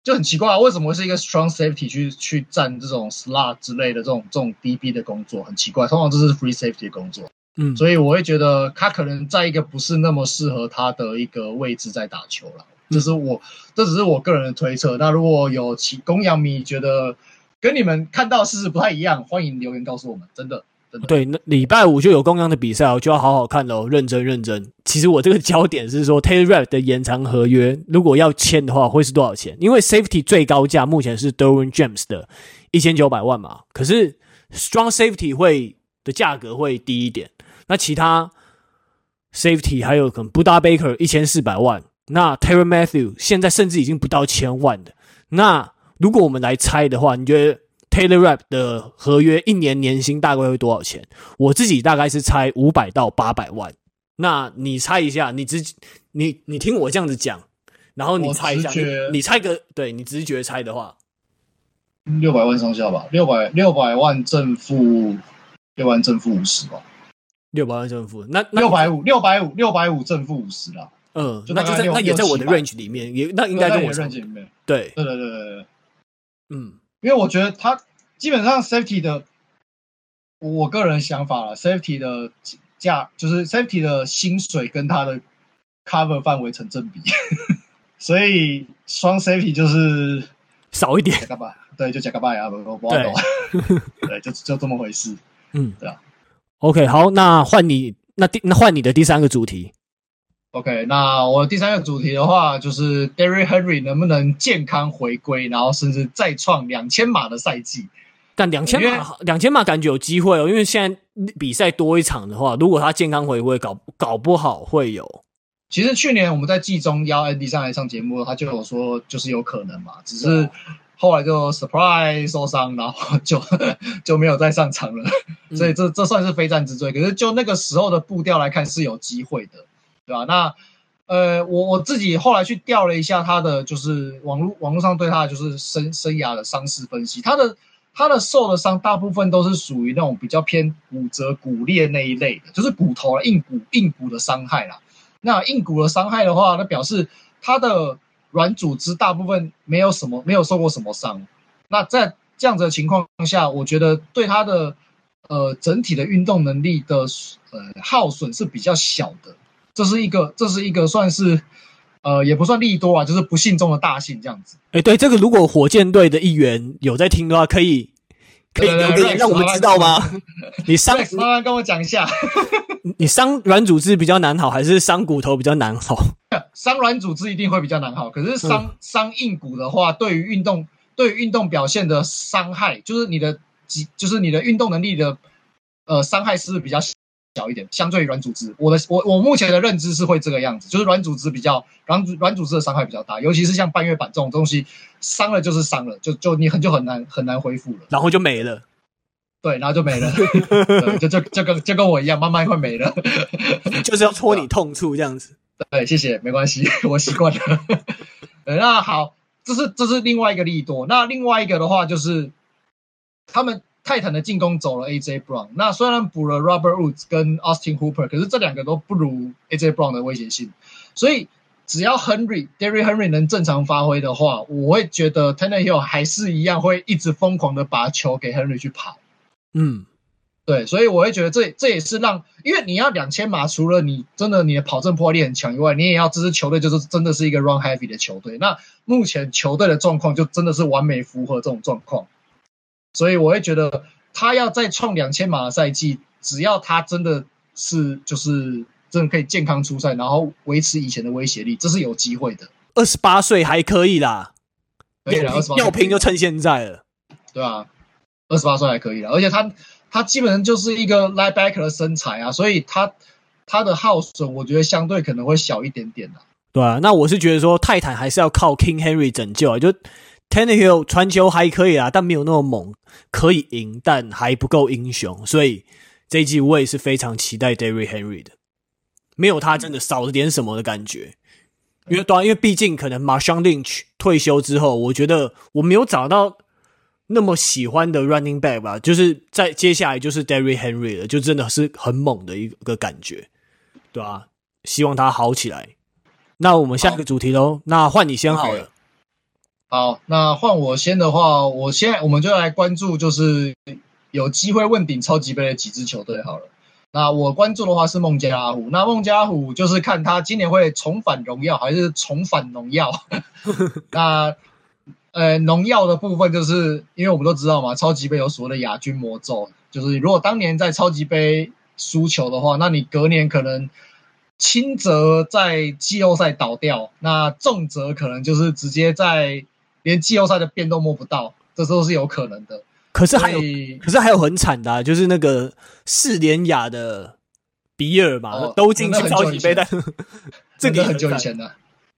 就很奇怪啊，为什么会是一个 strong safety 去去占这种 slot 之类的这种这种 DB 的工作？很奇怪，通常这是 free safety 的工作。嗯，所以我会觉得他可能在一个不是那么适合他的一个位置在打球了。这是我，这只是我个人的推测。那如果有其公羊迷觉得，跟你们看到事实不太一样，欢迎留言告诉我们。真的，对，那礼拜五就有公羊的比赛，我就要好好看喽，认真认真。其实我这个焦点是说，Taylor Rapp 的延长合约如果要签的话，会是多少钱？因为 Safety 最高价目前是 Derwin James 的一千九百万嘛，可是 Strong Safety 会的价格会低一点。那其他 Safety 还有可能，Bud Baker 一千四百万，那 Tyrann Mathieu 现在甚至已经不到千万的那。如果我们来猜的话，你觉得 Taylor Rapp 的合约一年年薪大概会多少钱？我自己大概是猜五百到八百万。那你猜一下，你直你你听我这样子讲，然后你猜一下，你，你猜个对你直觉猜的话，六百万上下吧，六百六百万正负六百万正负五十吧，六百万正负那六百五六百五六百五正负五十啦。嗯，就那就在那也在我的 range 里面，也那应该跟我 range 里面。对对对对对对。嗯，因为我觉得他基本上 safety 的，我个人想法了，safety 的价就是 safety 的薪水跟他的 cover 范围成正比，所以双 safety 就是少一点。对，就加个拜啊，不不不懂，对，就就这么回事。嗯，对啊。OK，好，那换你，那第那换你的第三个主题。OK，那我第三个主题的话，就是 Derrick Henry 能不能健康回归，然后甚至再创两千码的赛季？但两千码，两千码感觉有机会哦，因为现在比赛多一场的话，如果他健康回归，搞搞不好会有。其实去年我们在季中邀 Andy 上来上节目，他就有说就是有可能嘛，只是后来就 surprise 受伤，然后就 就没有再上场了，所以这这算是非战之罪。可是就那个时候的步调来看，是有机会的。对吧？那，呃，我我自己后来去调了一下他的，就是网络网络上对他的就是生生涯的伤势分析，他的他的受的伤大部分都是属于那种比较偏骨折、骨裂那一类的，就是骨头硬骨硬骨的伤害啦。那硬骨的伤害的话，那表示他的软组织大部分没有什么没有受过什么伤。那在这样子的情况下，我觉得对他的呃整体的运动能力的呃耗损是比较小的。这是一个这是一个算是呃也不算利多啊，就是不幸中的大幸这样子。哎，对，这个如果火箭队的一员有在听的话，可以可以留个言让我们知道吗？你伤，慢慢跟我讲一下。你伤软组织比较难好，还是伤骨头比较难好？伤软组织一定会比较难好，可是伤伤硬骨的话，对于运动对于运动表现的伤害，就是你的肌，就是你的运动能力的呃伤害是比较小。一点，相对于软组织，我的我我目前的认知是会这个样子，就是软组织比较软组软组织的伤害比较大，尤其是像半月板这种东西，伤了就是伤了，就就你很就很难很难恢复了，然后就没了，对，然后就没了，对就就就跟就跟我一样，慢慢会没了，就是要戳你痛处这样子。对，谢谢，没关系，我习惯了。那好，这是这是另外一个利多，那另外一个的话就是他们。泰坦的进攻走了 AJ Brown，那虽然补了 Robert Woods 跟 Austin Hooper，可是这两个都不如 AJ Brown 的威胁性。所以只要 Henry Derrick Henry 能正常发挥的话，我会觉得 Tannehill 还是一样会一直疯狂的把球给 Henry 去跑。嗯，对，所以我会觉得这这也是让，因为你要两千码，除了你真的你的跑阵破坏力很强以外，你也要这支球队就是真的是一个 run heavy 的球队。那目前球队的状况就真的是完美符合这种状况。所以我会觉得他要再创两千码的赛季，只要他真的是就是真的可以健康出赛，然后维持以前的威胁力，这是有机会的。二十八岁还可以啦，可以啦，二十八岁要拼就趁现在了。对啊，二十八岁还可以了，而且他他基本上就是一个 linebacker 的身材啊，所以他他的耗损我觉得相对可能会小一点点的。对啊，那我是觉得说泰坦还是要靠 King Henry 拯救啊，就。Tannehill 传球还可以啊，但没有那么猛，可以赢，但还不够英雄。所以这一季我也是非常期待 Derrick Henry 的，没有他真的少了点什么的感觉。因为当然，因为毕竟可能 Marshawn Lynch 退休之后，我觉得我没有找到那么喜欢的 Running Back 吧。就是在接下来就是 Derrick Henry 了，就真的是很猛的一个感觉，对啊，希望他好起来。那我们下一个主题喽，那换你先好了。好，那换我先的话，我现在我们就来关注，就是有机会问鼎超级杯的几支球队好了。那我关注的话是孟加拉虎，那孟加拉虎就是看他今年会重返荣耀还是重返农药。那呃，农药的部分就是因为我们都知道嘛，超级杯有所谓的亚军魔咒，就是如果当年在超级杯输球的话，那你隔年可能轻则在季后赛倒掉，那重则可能就是直接在。连季后赛的边都摸不到，这都是有可能的。可是还有，可是还有很惨的、啊，就是那个四连亚的比尔嘛，哦、都进去超级杯，但这个很久以前的。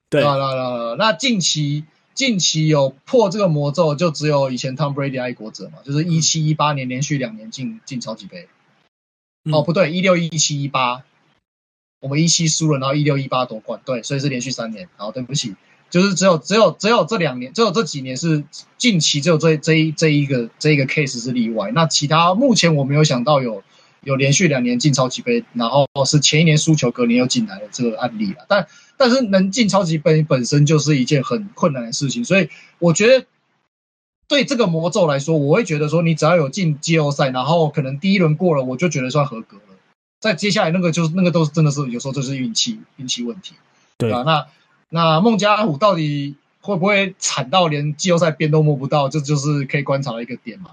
对，啦啦啦，那近期近期有破这个魔咒，就只有以前 Tom Brady 爱国者嘛，就是一七一八年连续两年进进超级杯。嗯、哦，不对，一六一七一八，我们一七输了，然后一六一八夺冠，对，所以是连续三年。好，对不起。就是只有只有只有这两年，只有这几年是近期，只有这这一这一个这一个 case 是例外。那其他目前我没有想到有有连续两年进超级杯，然后是前一年输球，隔年又进来的这个案例了。但但是能进超级杯本身就是一件很困难的事情，所以我觉得对这个魔咒来说，我会觉得说你只要有进季后赛，然后可能第一轮过了，我就觉得算合格了。在接下来那个就是那个都是真的是有时候就是运气运气问题，对啊，那。那孟加拉虎到底会不会惨到连季后赛边都摸不到？这就是可以观察的一个点嘛。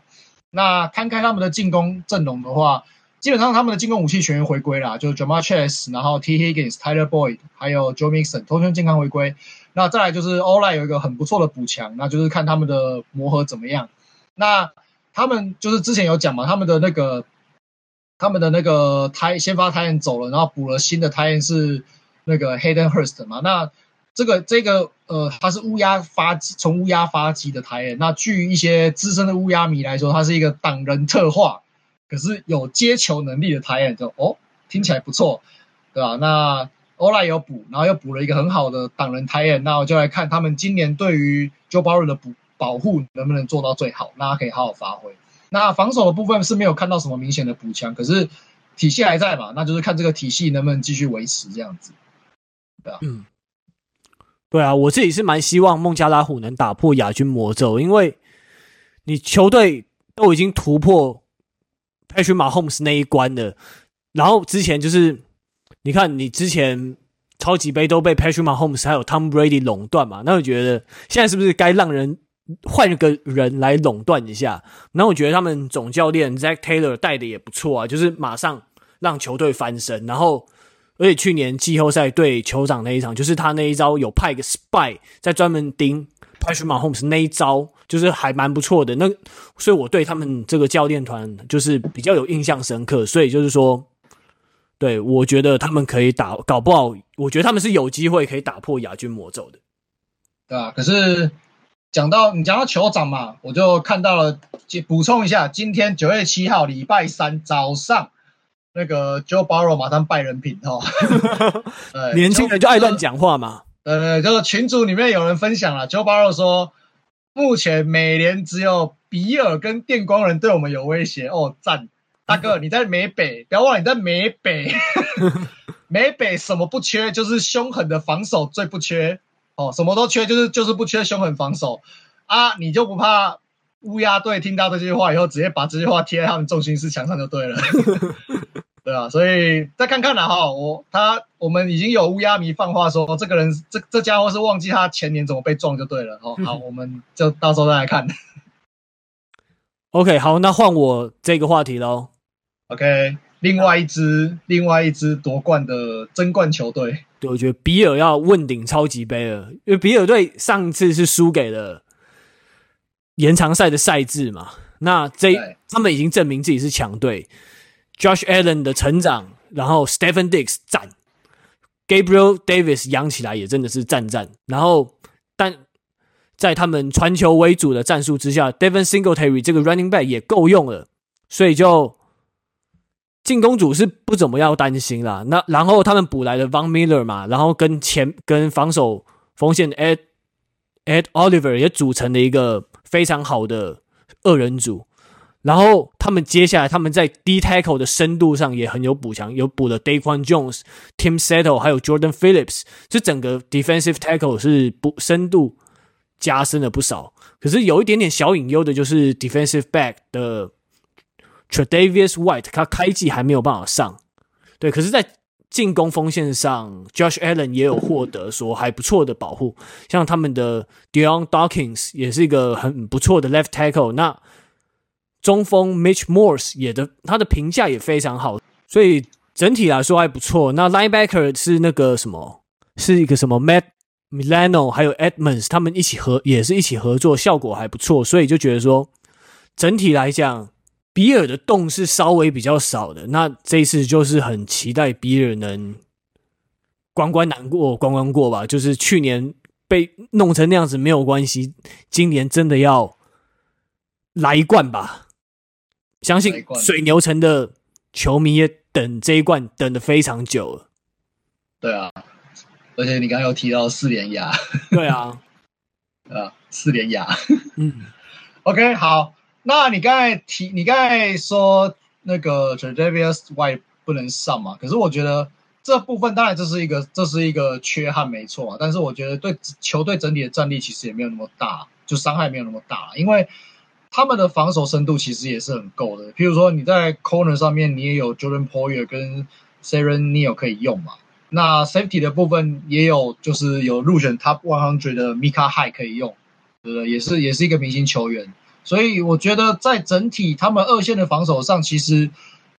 那看看他们的进攻阵容的话，基本上他们的进攻武器全员回归了，就是 Jama Chase，然后 T Higgins，Tyler Boyd，还有 Joe Mixon，都全健康回归。那再来就是 o l i 有一个很不错的补强，那就是看他们的磨合怎么样。那他们就是之前有讲嘛，他们的那个他们的那个胎先发胎源走了，然后补了新的胎源是那个 Hayden Hurst 嘛，那。这个这个呃，他是乌鸦发迹，从乌鸦发迹的台演。那据一些资深的乌鸦迷来说，他是一个挡人特化，可是有接球能力的台演，就哦，听起来不错，对吧？那欧莱有补，然后又补了一个很好的挡人台演。那我就来看他们今年对于 Joe Burrow 的补保护能不能做到最好，那他可以好好发挥。那防守的部分是没有看到什么明显的补强，可是体系还在嘛，那就是看这个体系能不能继续维持这样子。对啊，嗯，对啊，我自己是蛮希望孟加拉虎能打破亚军魔咒，因为你球队都已经突破 Patrick Mahomes 那一关了，然后之前就是你看你之前。超级杯都被 Patrick Mahomes 还有 Tom Brady 垄断嘛？那我觉得现在是不是该让人换个人来垄断一下？那我觉得他们总教练 Zac Taylor 带的也不错啊，就是马上让球队翻身。然后，而且去年季后赛对酋长那一场，就是他那一招有派个 Spy 在专门盯 Patrick Mahomes 那一招，就是还蛮不错的。那所以我对他们这个教练团就是比较有印象深刻。所以就是说。对，我觉得他们可以打，搞不好，我觉得他们是有机会可以打破亚军魔咒的，对啊，可是讲到你讲到酋长嘛，我就看到了，补充一下，今天九月七号礼拜三早上，那个 Joe Barrow 马上拜人品哦，年轻人就爱乱讲话嘛。呃，就是群组里面有人分享了，Joe Barrow 说，目前美联只有比尔跟电光人对我们有威胁哦，赞。大哥，你在美北，不要忘了你在美北。美北什么不缺，就是凶狠的防守最不缺哦，什么都缺，就是就是不缺凶狠防守啊！你就不怕乌鸦队听到这句话以后，直接把这句话贴在他们重心室墙上就对了，对啊，所以再看看啦哈，我他我们已经有乌鸦迷放话说，这个人这这家伙是忘记他前年怎么被撞就对了哦。好，我们就到时候再来看。OK，好，那换我这个话题喽。OK，另外一支，另外一支夺冠的争冠球队，对，我觉得比尔要问鼎超级杯了，因为比尔队上次是输给了延长赛的赛制嘛，那这他们已经证明自己是强队，Josh Allen 的成长，然后 Stephen Dix 赞，Gabriel Davis 养起来也真的是赞赞，然后但在他们传球为主的战术之下，Devin Singletary 这个 Running Back 也够用了，所以就。进攻组是不怎么要担心啦，那然后他们补来了 Von Miller 嘛，然后跟前跟防守锋线 Ed Ed Oliver 也组成了一个非常好的二人组，然后他们接下来他们在 D tackle 的深度上也很有补强，有补了 Dayquan Jones、Tim Settle 还有 Jordan Phillips，这整个 defensive tackle 是补深度加深了不少，可是有一点点小隐忧的就是 defensive back 的。Tre'Davious White，他开季还没有办法上，对，可是，在进攻锋线上，Josh Allen 也有获得说还不错的保护，像他们的 Dion Dawkins 也是一个很不错的 Left Tackle，那中锋 Mitch Morse 也的他的评价也非常好，所以整体来说还不错。那 Linebacker 是那个什么，是一个什么 Matt Milano 还有 Edmonds 他们一起合也是一起合作，效果还不错，所以就觉得说整体来讲。比尔的洞是稍微比较少的，那这一次就是很期待比尔能关关难过关关过吧。就是去年被弄成那样子没有关系，今年真的要来一冠吧。相信水牛城的球迷也等这一冠等的非常久了。对啊，而且你刚刚有提到四连压，对啊，啊，四连压，嗯，OK，好。那你刚才提，你刚才说那个 Tre'Davious White 不能上嘛？可是我觉得这部分当然这是一个这是一个缺憾，没错啊。但是我觉得对球队整体的战力其实也没有那么大，就伤害没有那么大，因为他们的防守深度其实也是很够的。譬如说你在 corner 上面，你也有 Jordan Poyer 跟 Siren Neal 可以用嘛。那 safety 的部分也有，就是有入选 Top 100的 Micah Hyde 可以用，对不对？也是也是一个明星球员。所以我觉得在整体他们二线的防守上，其实，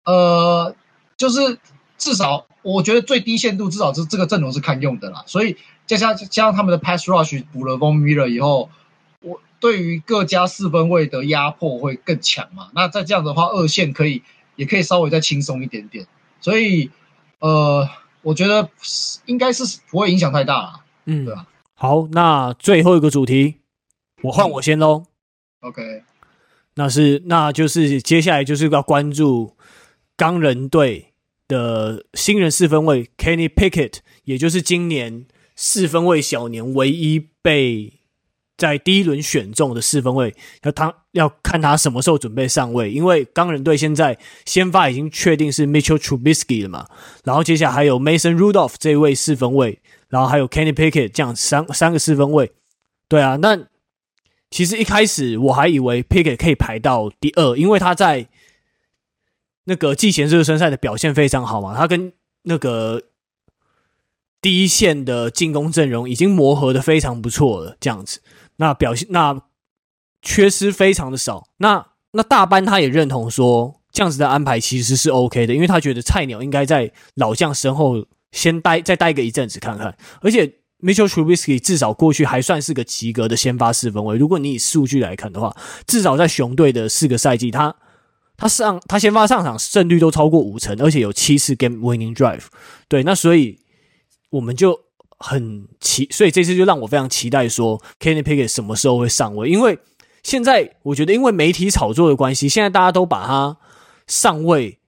呃，就是至少我觉得最低限度至少是这个阵容是堪用的啦。所以加上加上他们的 pass rush 补了 Von Miller 以后，对于各家四分位的压迫会更强嘛。那在这样的话，二线可以也可以稍微再轻松一点点。所以，呃，我觉得应该是不会影响太大啦。嗯，对吧？好，那最后一个主题，我换我先喽。OK，那是，那就是接下来就是要关注钢人队的新人四分卫 Kenny Pickett，也就是今年四分卫小年唯一被在第一轮选中的四分卫，要他要看他什么时候准备上位，因为钢人队现在先发已经确定是 Mitchell Trubisky 了嘛，然后接下来还有 Mason Rudolph 这一位四分卫，然后还有 Kenny Pickett 这样三三个四分卫，对啊，那其实一开始我还以为 Pickett 可以排到第二，因为他在那个季前热身赛的表现非常好嘛，他跟那个。第一线的进攻阵容已经磨合的非常不错了，这样子，那表现那缺失非常的少。那那大班他也认同说，这样子的安排其实是 OK 的，因为他觉得菜鸟应该在老将身后先待，再待个一阵子看看。而且 Mitchell Trubisky 至少过去还算是个及格的先发四分卫。如果你以数据来看的话，至少在熊队的四个赛季，他他上他先发上场胜率都超过五成，而且有七次 Game Winning Drive。对，那所以。我们就很期，所以这次就让我非常期待说，Kenny Pickett 什么时候会上位？因为现在我觉得，因为媒体炒作的关系，现在大家都把他上位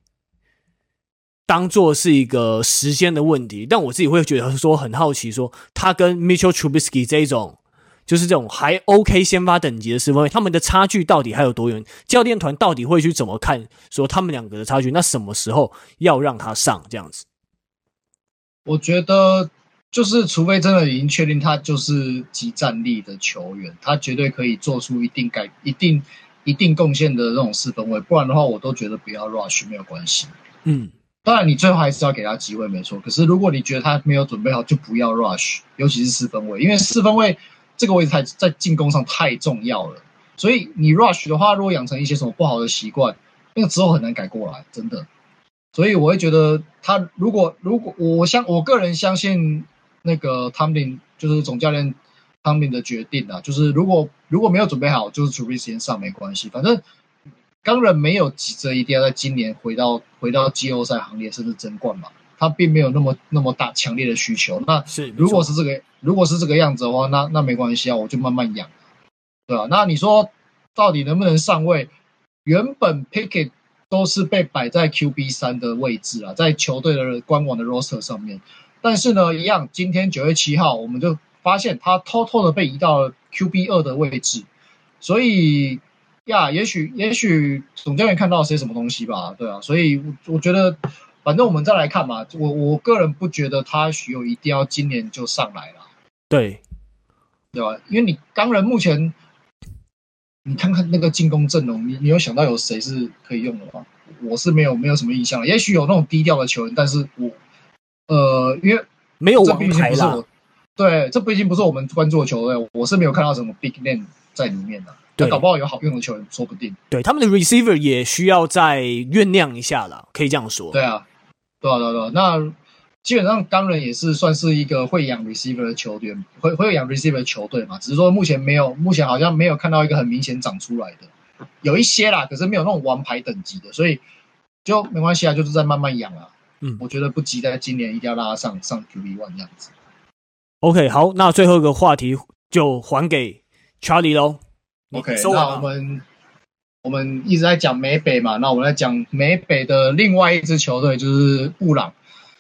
当做是一个时间的问题。但我自己会觉得说，很好奇说，他跟 Mitchell Trubisky 这一种，就是这种还 OK 先发等级的四分位，他们的差距到底还有多远？教练团到底会去怎么看说他们两个的差距？那什么时候要让他上这样子？我觉得就是，除非真的已经确定他就是即战力的球员，他绝对可以做出一定改、一定、一定贡献的这种四分卫。不然的话，我都觉得不要 rush 没有关系。嗯，当然你最后还是要给他机会，没错。可是如果你觉得他没有准备好，就不要 rush，尤其是四分卫，因为四分卫这个位置太在进攻上太重要了。所以你 rush 的话，如果养成一些什么不好的习惯，那个之后很难改过来，真的。所以我会觉得，他如果如果我相我个人相信那个汤林就是总教练汤林的决定啊，就是如果如果没有准备好，就是 Trubisky 先上没关系，反正钢人没有急着一定要在今年回到回到季后赛行列甚至争冠嘛，他并没有那么那么大强烈的需求。那是如果是这个如果是这个样子的话，那那没关系啊，我就慢慢养，对吧？那你说到底能不能上位？原本 Pickett 都是被摆在 QB 三的位置啊，在球队的官网的 roster 上面。但是呢，一样，今天九月七号，我们就发现他偷偷的被移到了 QB 二的位置。所以呀，也许也许总教练看到些什么东西吧，对啊。所以我我觉得，反正我们再来看嘛。我我个人不觉得他需要一定要今年就上来了，对对吧？因为你当然目前。你看看那个进攻阵容，你你有想到有谁是可以用的吗？我是没有没有什么印象，也许有那种低调的球员，但是我呃，因为没有王牌啦。对，这毕竟不是我们关注的球队，我是没有看到什么 big name 在里面的。对，搞不好有好用的球员，说不定。对，他们的 receiver 也需要再酝酿一下啦，可以这样说。对啊，对啊，对啊，对啊，那。基本上当然也是算是一个会养 receiver 的球队，会会有养 receiver 的球队嘛。只是说目前没有，目前好像没有看到一个很明显长出来的，有一些啦，可是没有那种王牌等级的，所以就没关系啊，就是在慢慢养啊。嗯，我觉得不急，在今年一定要拉上上 QB one 这样子。OK，好，那最后一个话题就还给 Charlie 喽。OK，那我们我们一直在讲美北嘛，那我们来讲美北的另外一支球队就是布朗。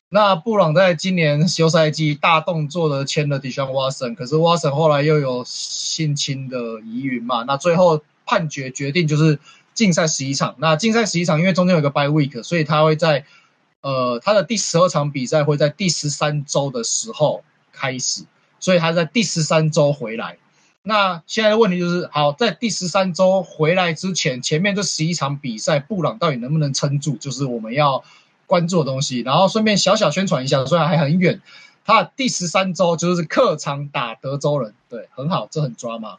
那布朗在今年休赛季大动作的签了 Deshaun Watson，可是 Watson 后来又有性侵的疑云嘛，那最后判决决定就是禁赛十一场。那禁赛十一场，因为中间有个 bye week，所以他会在呃他的第十二场比赛会在第十三周的时候开始，所以他在第十三周回来。那现在的问题就是，好，在第十三周回来之前，前面这十一场比赛，布朗到底能不能撑住？就是我们要。关注的东西，然后顺便小小宣传一下，虽然还很远，他第十三周就是客场打德州人，对，很好，这很抓嘛，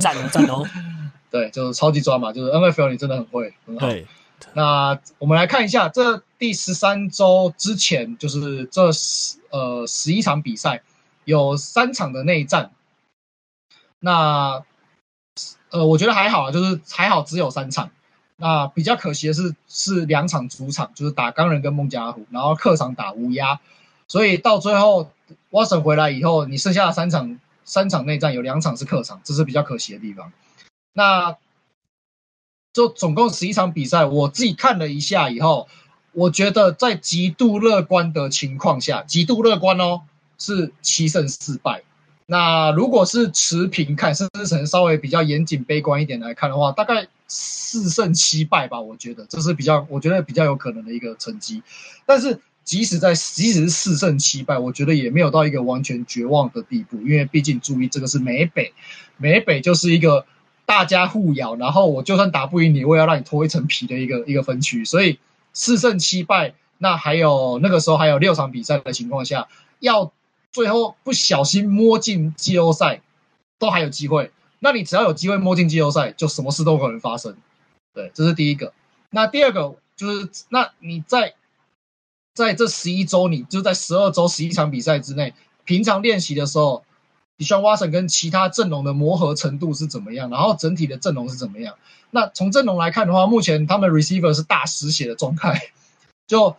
赞哦赞哦，对，就是超级抓嘛，就是 NFL 你真的很会，很好。对，那我们来看一下这第十三周之前，就是这十呃十一场比赛有三场的内战，那呃我觉得还好，就是还好只有三场。那比较可惜的是，是两场主场，就是打钢人跟孟加拉虎，然后客场打乌鸦，所以到最后沃森回来以后，你剩下的三场三场内战有两场是客场，这是比较可惜的地方。那就总共十一场比赛，我自己看了一下以后，我觉得在极度乐观的情况下，极度乐观哦，是七胜四败。那如果是持平看，甚至可稍微比较严谨、悲观一点来看的话，大概四胜七败吧。我觉得这是比较，我觉得比较有可能的一个成绩。但是即使在即使是四胜七败，我觉得也没有到一个完全绝望的地步，因为毕竟注意这个是美北，美北就是一个大家互咬，然后我就算打不赢你，我也要让你脱一层皮的一个 一个分区。所以四胜七败，那还有那个时候还有六场比赛的情况下，要。最后不小心摸进季后赛，都还有机会。那你只要有机会摸进季后赛，就什么事都可能发生。对，这是第一个。那第二个就是，那你在在这十一周，你就在十二周十一场比赛之内，平常练习的时候，Deshaun Watson 跟其他阵容的磨合程度是怎么样？然后整体的阵容是怎么样？那从阵容来看的话，目前他们 receiver 是大失血的状态，就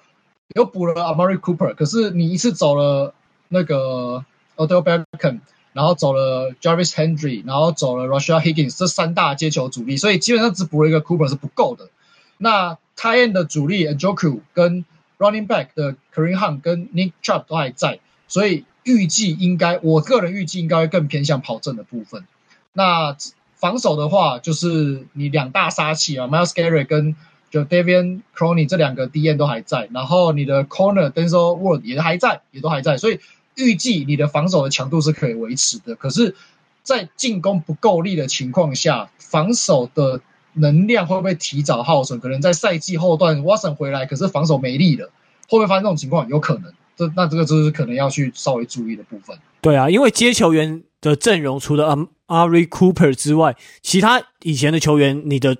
有补了 Amari Cooper，可是你一次走了。那个 Odell Beckham，然后走了 Jarvis Hendry，然后走了 Rashad Higgins，这三大接球主力，所以基本上只补了一个 Cooper 是不够的。那 t i e n 的主力 Njoku 跟 Running Back 的 Kareem Hunt 跟 Nick Chubb 都还在，所以预计应该，我个人预计应该会更偏向跑阵的部分。那防守的话，就是你两大杀器啊，Miles Garrett 跟就 Davion Clowney 这两个 DN 都还在，然后你的 Corner Denzel Ward 也还在，也都还在，所以。预计你的防守的强度是可以维持的，可是，在进攻不够力的情况下，防守的能量会不会提早耗损？可能在赛季后段，Watson 回来，可是防守没力了，会不会发生这种情况？有可能，这那这个就是可能要去稍微注意的部分。对啊，因为接球员的阵容除了 Amari Cooper 之外，其他以前的球员，你的。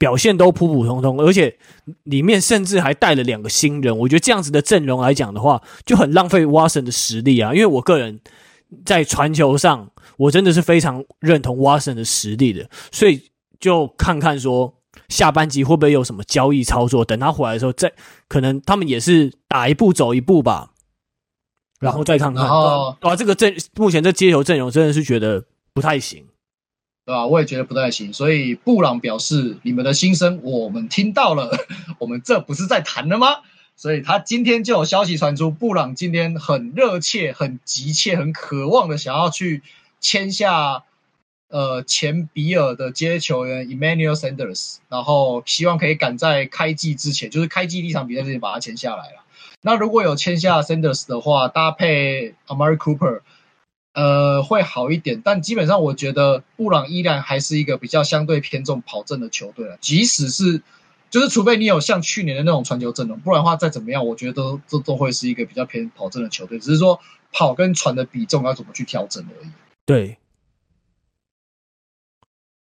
表现都普普通通，而且里面甚至还带了两个新人。我觉得这样子的阵容来讲的话，就很浪费 Watson 的实力啊。因为我个人在传球上，我真的是非常认同 Watson 的实力的。所以就看看说下半季会不会有什么交易操作，等他回来的时候再可能他们也是打一步走一步吧，然后再看看。啊，这个阵目前这接球阵容真的是觉得不太行。对吧？我也觉得不太行，所以布朗表示：“你们的心声我们听到了，我们这不是在谈了吗？”所以他今天就有消息传出，布朗今天很热切、很急切、很渴望的想要去签下呃前比尔的接球员 Emmanuel Sanders，然后希望可以赶在开季之前，就是开季第一场比赛之前把他签下来了。那如果有签下 Sanders 的话，搭配 Amari Cooper。呃，会好一点，但基本上我觉得布朗依然还是一个比较相对偏重跑阵的球队了。即使是，就是除非你有像去年的那种传球阵容，不然的话再怎么样，我觉得都都都会是一个比较偏跑阵的球队。只是说跑跟传的比重要怎么去调整而已。对。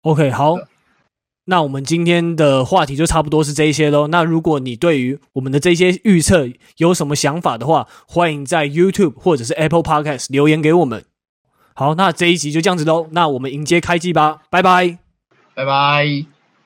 OK，好，那我们今天的话题就差不多是这一些喽。那如果你对于我们的这些预测有什么想法的话，欢迎在 YouTube 或者是 Apple Podcast 留言给我们。好，那这一集就这样子喽。那我们迎接开机吧，拜拜，拜拜。